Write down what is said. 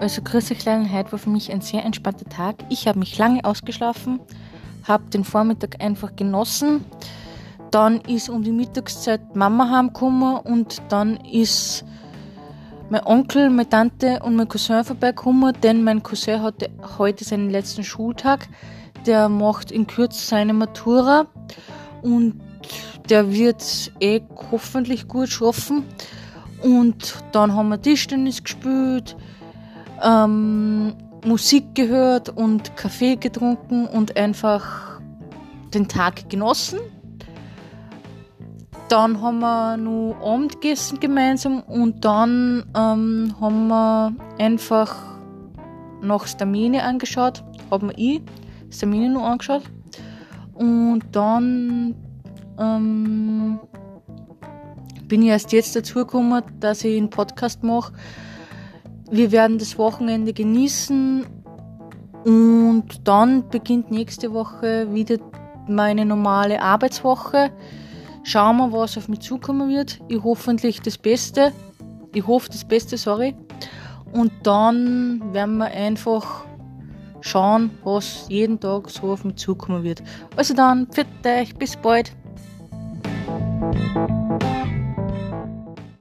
Also grüße kleinen heute war für mich ein sehr entspannter Tag. Ich habe mich lange ausgeschlafen, habe den Vormittag einfach genossen. Dann ist um die Mittagszeit Mama heimgekommen und dann ist mein Onkel, meine Tante und mein Cousin vorbeigekommen, denn mein Cousin hatte heute seinen letzten Schultag. Der macht in Kürze seine Matura und der wird eh hoffentlich gut schaffen. Und dann haben wir Tischtennis gespielt, ähm, Musik gehört und Kaffee getrunken und einfach den Tag genossen. Dann haben wir noch Abend gegessen gemeinsam und dann ähm, haben wir einfach noch Stamine angeschaut, haben ich Stamine noch angeschaut und dann ähm, bin ich erst jetzt dazu gekommen, dass ich einen Podcast mache. Wir werden das Wochenende genießen und dann beginnt nächste Woche wieder meine normale Arbeitswoche. Schauen wir, was auf mich zukommen wird. Ich hoffentlich das Beste. Ich hoffe das Beste, sorry. Und dann werden wir einfach schauen, was jeden Tag so auf mich zukommen wird. Also dann, für euch, bis bald.